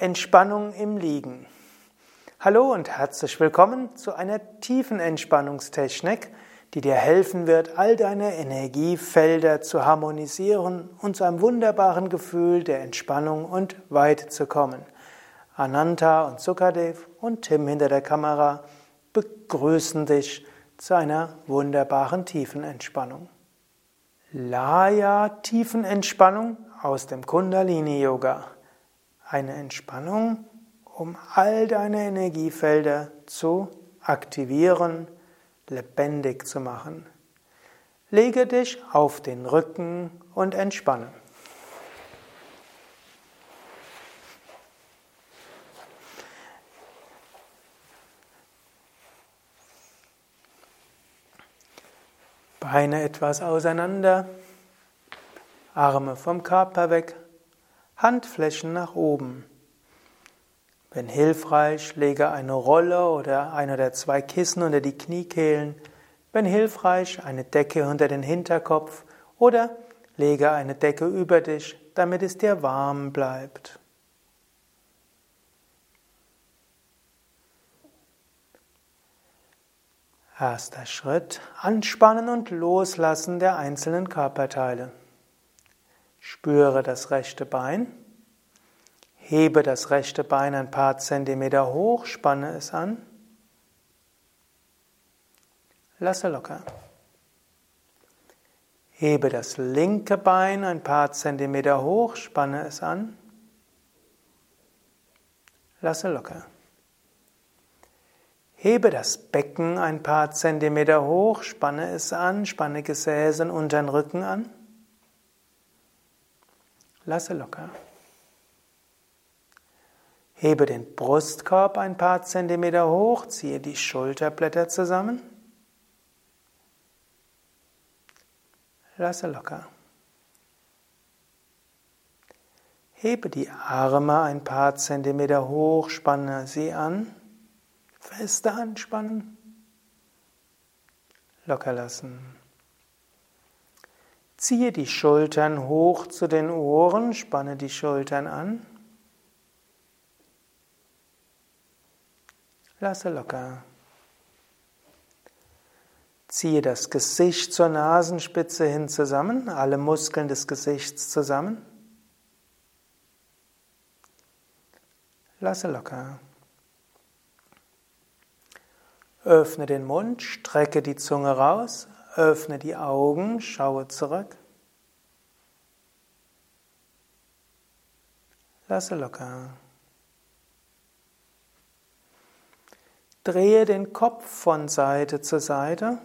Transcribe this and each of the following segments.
Entspannung im Liegen. Hallo und herzlich willkommen zu einer tiefen Entspannungstechnik, die dir helfen wird, all deine Energiefelder zu harmonisieren und zu einem wunderbaren Gefühl der Entspannung und Weite zu kommen. Ananta und Sukadev und Tim hinter der Kamera begrüßen dich zu einer wunderbaren tiefen Entspannung. Laya Tiefenentspannung aus dem Kundalini Yoga. Eine Entspannung, um all deine Energiefelder zu aktivieren, lebendig zu machen. Lege dich auf den Rücken und entspanne. Beine etwas auseinander, Arme vom Körper weg, Handflächen nach oben. Wenn hilfreich, lege eine Rolle oder ein oder zwei Kissen unter die Kniekehlen. Wenn hilfreich, eine Decke unter den Hinterkopf oder lege eine Decke über dich, damit es dir warm bleibt. Erster Schritt, anspannen und loslassen der einzelnen Körperteile. Spüre das rechte Bein. Hebe das rechte Bein ein paar Zentimeter hoch, spanne es an. Lasse locker. Hebe das linke Bein ein paar Zentimeter hoch, spanne es an. Lasse locker. Hebe das Becken ein paar Zentimeter hoch, spanne es an, spanne Gesäß und unteren Rücken an. Lasse locker. Hebe den Brustkorb ein paar Zentimeter hoch, ziehe die Schulterblätter zusammen. Lasse locker. Hebe die Arme ein paar Zentimeter hoch, spanne sie an. Feste anspannen. Locker lassen. Ziehe die Schultern hoch zu den Ohren, spanne die Schultern an. Lasse locker. Ziehe das Gesicht zur Nasenspitze hin zusammen, alle Muskeln des Gesichts zusammen. Lasse locker. Öffne den Mund, strecke die Zunge raus, öffne die Augen, schaue zurück. Lasse locker. Drehe den Kopf von Seite zu Seite.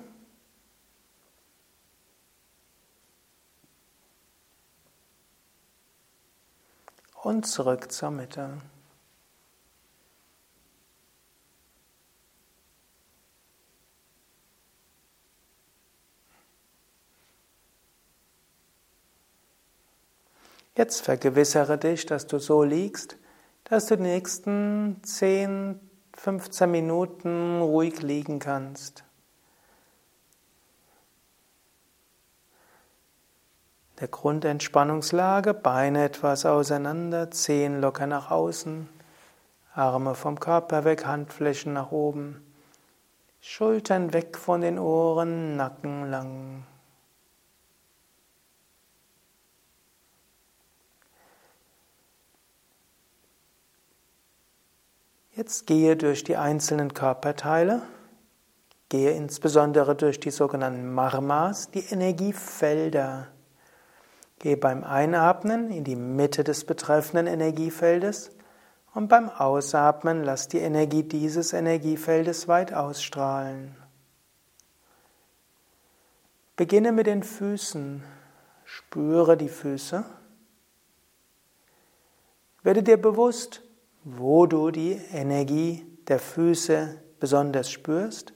Und zurück zur Mitte. Jetzt vergewissere dich, dass du so liegst, dass du die nächsten 10, 15 Minuten ruhig liegen kannst. Der Grundentspannungslage, Beine etwas auseinander, Zehen locker nach außen, Arme vom Körper weg, Handflächen nach oben, Schultern weg von den Ohren, Nacken lang. Jetzt gehe durch die einzelnen Körperteile, gehe insbesondere durch die sogenannten Marmas, die Energiefelder. Gehe beim Einatmen in die Mitte des betreffenden Energiefeldes und beim Ausatmen lass die Energie dieses Energiefeldes weit ausstrahlen. Beginne mit den Füßen. Spüre die Füße. Werde dir bewusst, wo du die Energie der Füße besonders spürst,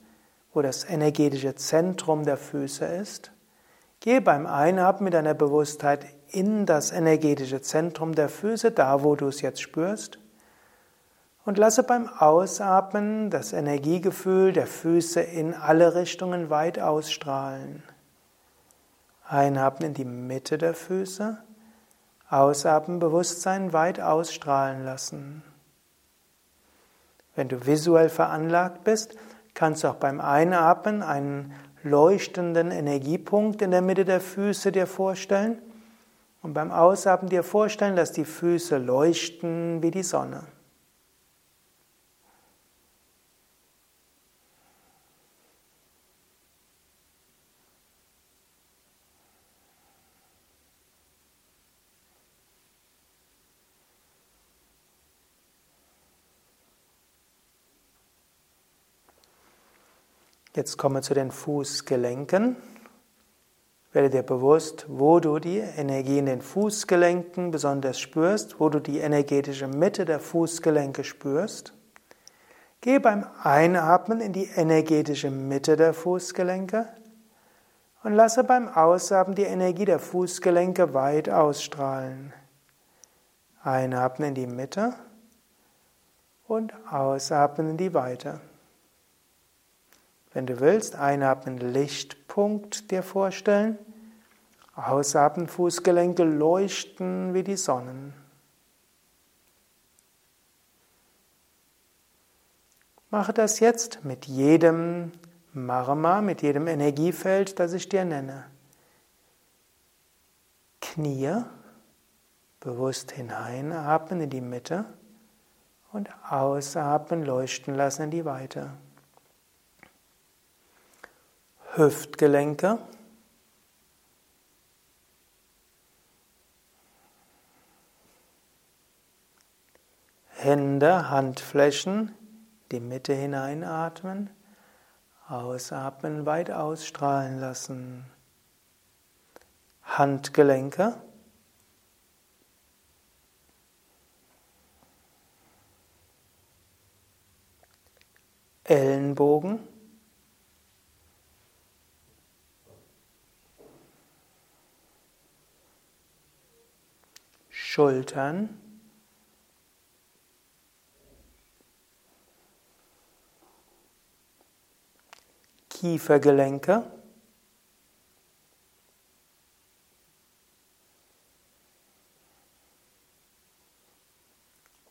wo das energetische Zentrum der Füße ist. Geh beim Einatmen mit deiner Bewusstheit in das energetische Zentrum der Füße, da wo du es jetzt spürst. Und lasse beim Ausatmen das Energiegefühl der Füße in alle Richtungen weit ausstrahlen. Einatmen in die Mitte der Füße, ausatmen Bewusstsein weit ausstrahlen lassen. Wenn du visuell veranlagt bist, kannst du auch beim Einatmen einen leuchtenden Energiepunkt in der Mitte der Füße dir vorstellen und beim Ausatmen dir vorstellen, dass die Füße leuchten wie die Sonne. Jetzt kommen wir zu den Fußgelenken. Werde dir bewusst, wo du die Energie in den Fußgelenken besonders spürst, wo du die energetische Mitte der Fußgelenke spürst. Geh beim Einatmen in die energetische Mitte der Fußgelenke und lasse beim Ausatmen die Energie der Fußgelenke weit ausstrahlen. Einatmen in die Mitte und ausatmen in die Weite. Wenn du willst, einatmen Lichtpunkt dir vorstellen, ausatmen Fußgelenke leuchten wie die Sonnen. Mache das jetzt mit jedem Marma, mit jedem Energiefeld, das ich dir nenne. Knie, bewusst hineinatmen in die Mitte und ausatmen, leuchten lassen in die Weite. Hüftgelenke. Hände, Handflächen, die Mitte hineinatmen, ausatmen, weit ausstrahlen lassen. Handgelenke. Ellenbogen. Schultern. Kiefergelenke.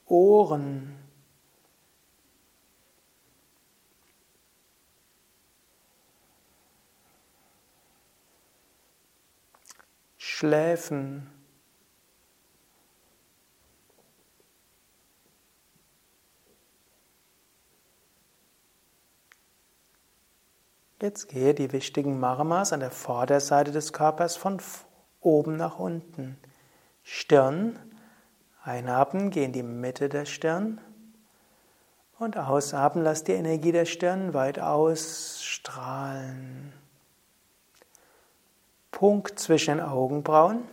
Ohren. Schläfen. Jetzt gehe die wichtigen Marmas an der Vorderseite des Körpers von oben nach unten. Stirn, einatmen, geh in die Mitte der Stirn und ausatmen, lass die Energie der Stirn weit ausstrahlen. Punkt zwischen den Augenbrauen.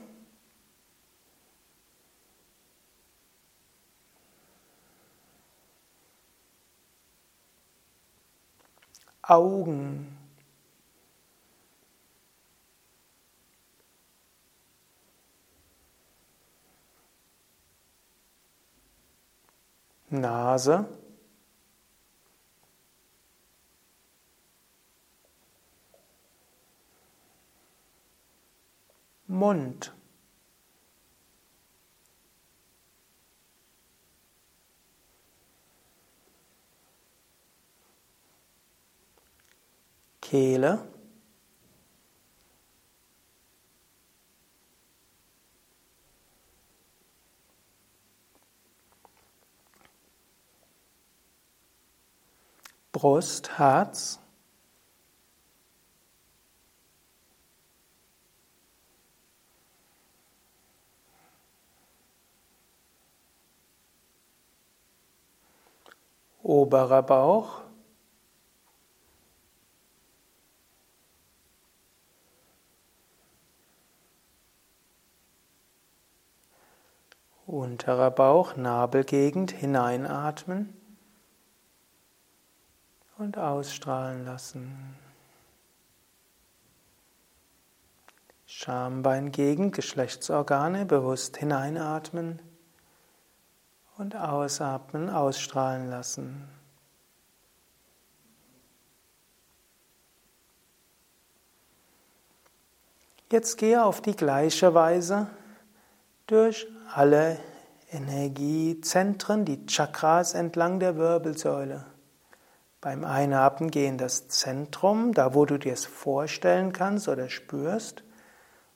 Augen. Nase. Mund. Kehle. Brust, Herz. Oberer Bauch. Unterer Bauch, Nabelgegend hineinatmen und ausstrahlen lassen. Schambeingegend, Geschlechtsorgane bewusst hineinatmen und ausatmen, ausstrahlen lassen. Jetzt gehe auf die gleiche Weise durch alle Energiezentren, die Chakras entlang der Wirbelsäule. Beim Einatmen geh in das Zentrum, da wo du dir es vorstellen kannst oder spürst.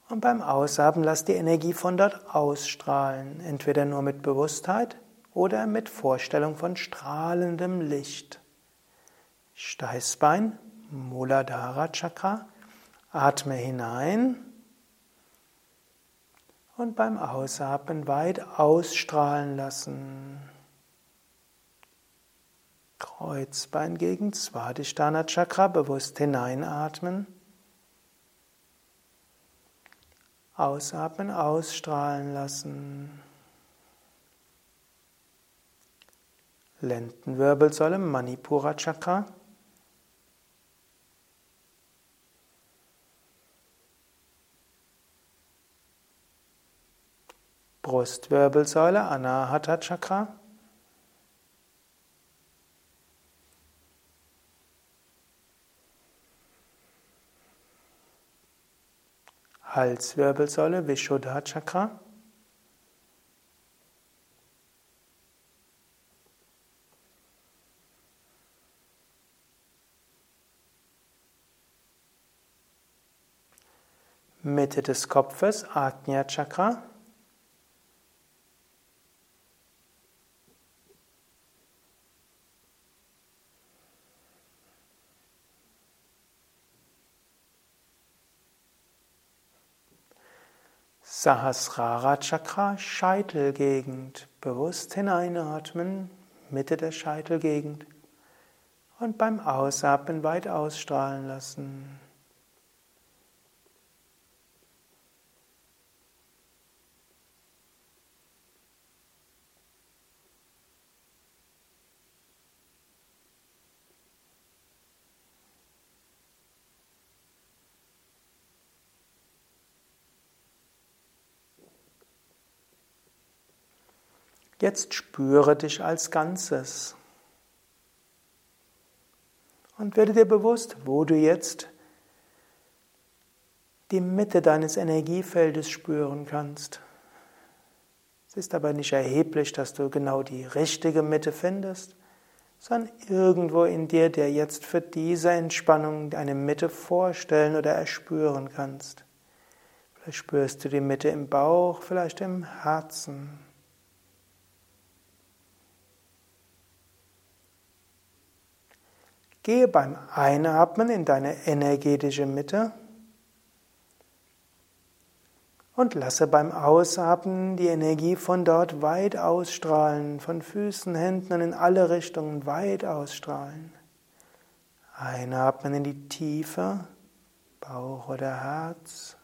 Und beim Ausatmen lass die Energie von dort ausstrahlen, entweder nur mit Bewusstheit oder mit Vorstellung von strahlendem Licht. Steißbein, Muladhara Chakra. Atme hinein und beim Ausatmen weit ausstrahlen lassen. Kreuzbein gegen Svadhisthana Chakra bewusst hineinatmen. Ausatmen, ausstrahlen lassen. Lendenwirbelsäule, Manipura Chakra. Brustwirbelsäule, Anahata Chakra. Halswirbelsäule, Vishuddha Chakra. Mitte des Kopfes, Ajna Chakra. Sahasrara Chakra, Scheitelgegend. Bewusst hineinatmen, Mitte der Scheitelgegend. Und beim Ausatmen weit ausstrahlen lassen. Jetzt spüre dich als Ganzes. Und werde dir bewusst, wo du jetzt die Mitte deines Energiefeldes spüren kannst. Es ist aber nicht erheblich, dass du genau die richtige Mitte findest, sondern irgendwo in dir, der jetzt für diese Entspannung eine Mitte vorstellen oder erspüren kannst. Vielleicht spürst du die Mitte im Bauch, vielleicht im Herzen. Gehe beim Einatmen in deine energetische Mitte und lasse beim Ausatmen die Energie von dort weit ausstrahlen, von Füßen, Händen und in alle Richtungen weit ausstrahlen. Einatmen in die Tiefe, Bauch oder Herz.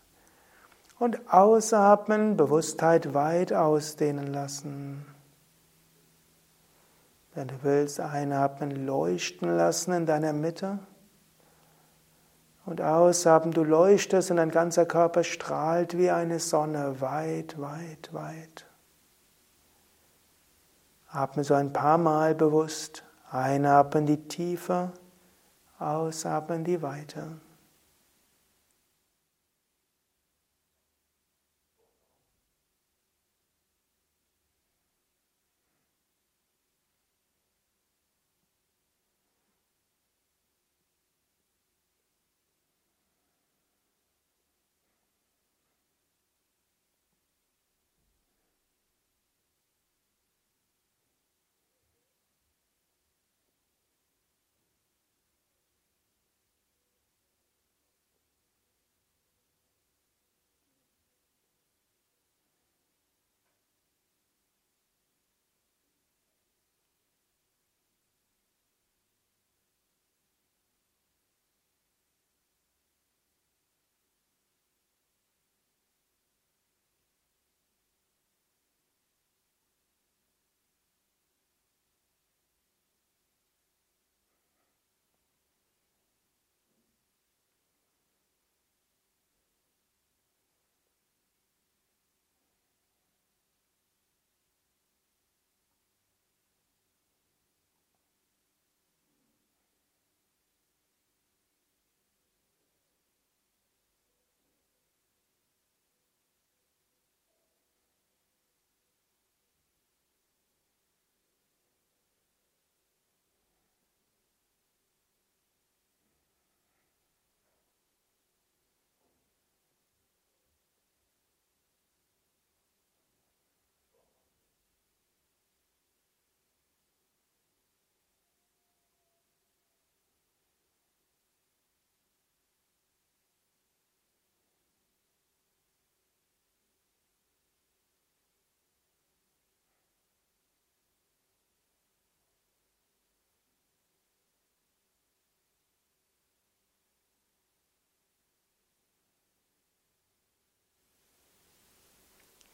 Und ausatmen, Bewusstheit weit ausdehnen lassen. Wenn du willst, einatmen, leuchten lassen in deiner Mitte. Und ausatmen, du leuchtest und dein ganzer Körper strahlt wie eine Sonne weit, weit, weit. Atme so ein paar Mal bewusst. Einatmen die Tiefe, ausatmen die Weite.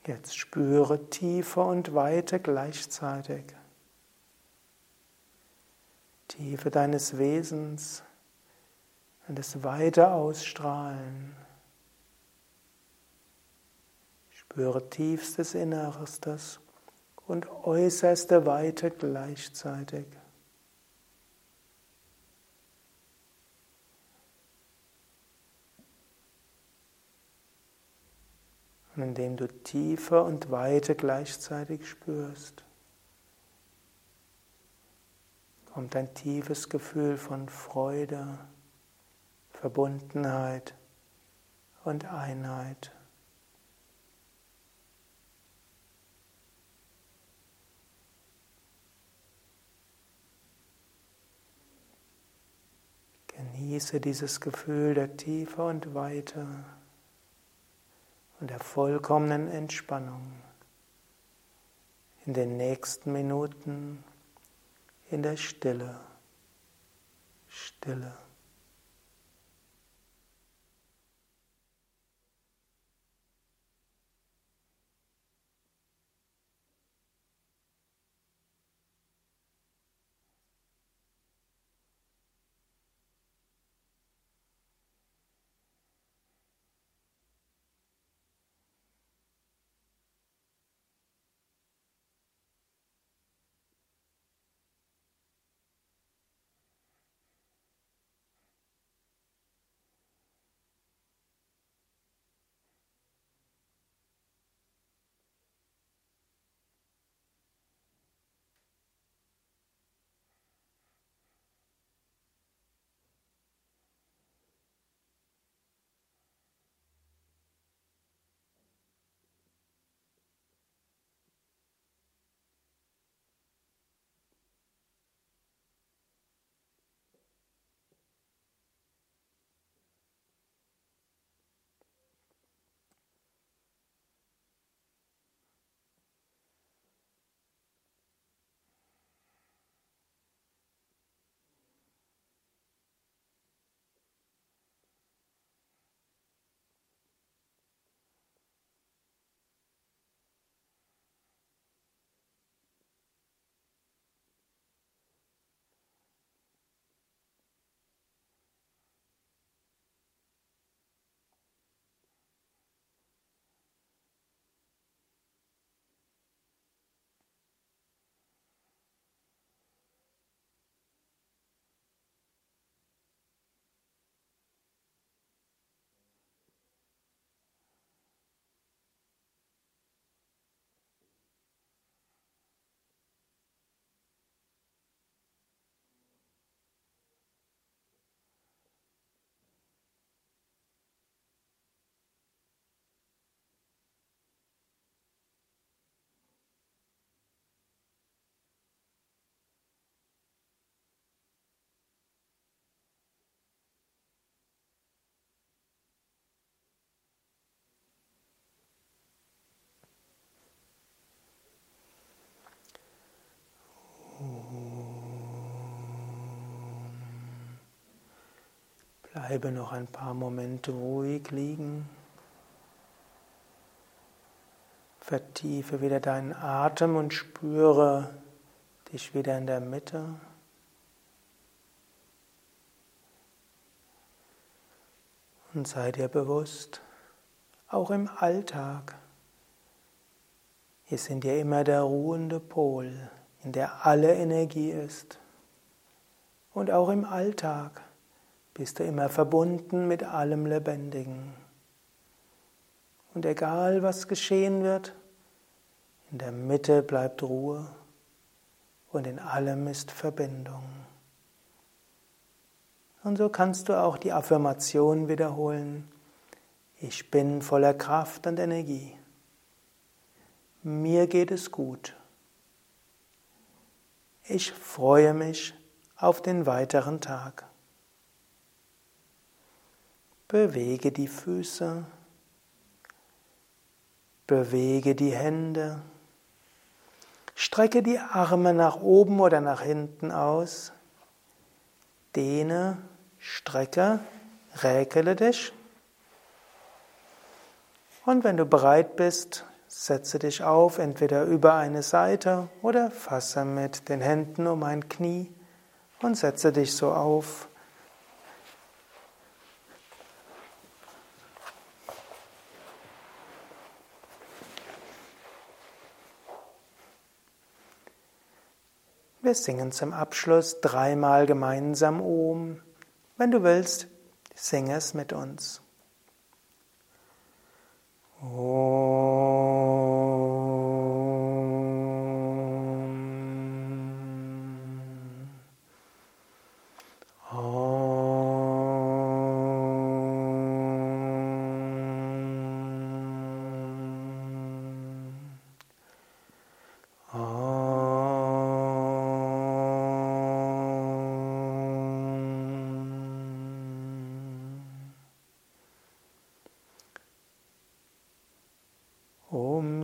Jetzt spüre Tiefe und Weite gleichzeitig. Tiefe deines Wesens und das Weite ausstrahlen. Spüre tiefstes Innerstes und äußerste Weite gleichzeitig. Und indem du Tiefe und Weite gleichzeitig spürst, kommt ein tiefes Gefühl von Freude, Verbundenheit und Einheit. Genieße dieses Gefühl der Tiefe und Weite und der vollkommenen Entspannung in den nächsten Minuten in der Stille. Stille. Bleibe noch ein paar Momente ruhig liegen. Vertiefe wieder deinen Atem und spüre dich wieder in der Mitte. Und sei dir bewusst, auch im Alltag ist in dir immer der ruhende Pol, in der alle Energie ist. Und auch im Alltag bist du immer verbunden mit allem Lebendigen. Und egal was geschehen wird, in der Mitte bleibt Ruhe und in allem ist Verbindung. Und so kannst du auch die Affirmation wiederholen. Ich bin voller Kraft und Energie. Mir geht es gut. Ich freue mich auf den weiteren Tag. Bewege die Füße, bewege die Hände, strecke die Arme nach oben oder nach hinten aus, dehne, strecke, räkele dich. Und wenn du bereit bist, Setze dich auf, entweder über eine Seite oder fasse mit den Händen um ein Knie und setze dich so auf. Wir singen zum Abschluss dreimal gemeinsam Om. Wenn du willst, sing es mit uns. Om.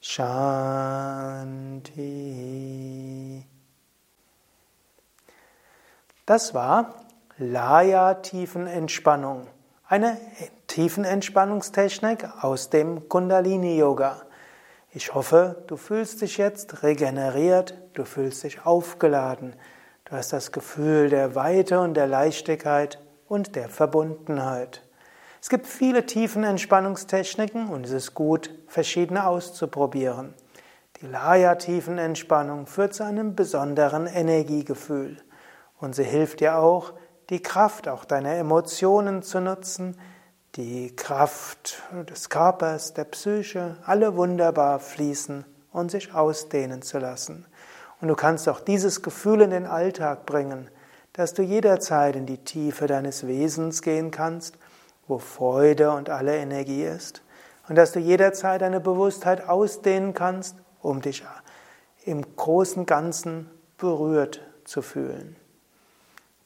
Shanti. Das war Laya-Tiefenentspannung, eine Tiefenentspannungstechnik aus dem Kundalini-Yoga. Ich hoffe, du fühlst dich jetzt regeneriert, du fühlst dich aufgeladen, du hast das Gefühl der Weite und der Leichtigkeit und der Verbundenheit. Es gibt viele tiefen Entspannungstechniken und es ist gut, verschiedene auszuprobieren. Die Laya-Tiefenentspannung führt zu einem besonderen Energiegefühl und sie hilft dir auch, die Kraft auch deiner Emotionen zu nutzen, die Kraft des Körpers, der Psyche, alle wunderbar fließen und sich ausdehnen zu lassen. Und du kannst auch dieses Gefühl in den Alltag bringen, dass du jederzeit in die Tiefe deines Wesens gehen kannst wo Freude und alle Energie ist. Und dass du jederzeit deine Bewusstheit ausdehnen kannst, um dich im großen Ganzen berührt zu fühlen.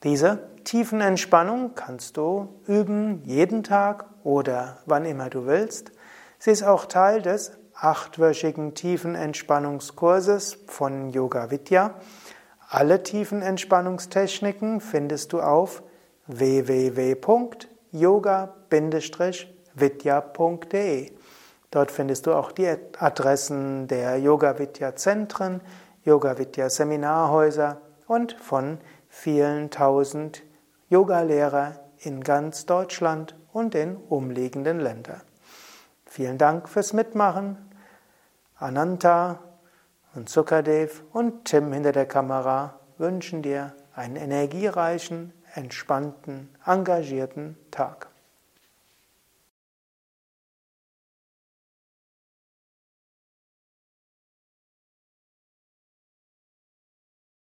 Diese tiefen Entspannung kannst du üben jeden Tag oder wann immer du willst. Sie ist auch Teil des achtwöchigen tiefen Entspannungskurses von Yoga Vidya. Alle tiefen Entspannungstechniken findest du auf www yoga-vidya.de. Dort findest du auch die Adressen der Yoga Vidya Zentren, Yoga Vidya Seminarhäuser und von vielen tausend Yogalehrer in ganz Deutschland und den umliegenden Ländern. Vielen Dank fürs Mitmachen. Ananta und Sukadev und Tim hinter der Kamera wünschen dir einen energiereichen, entspannten, engagierten Tag.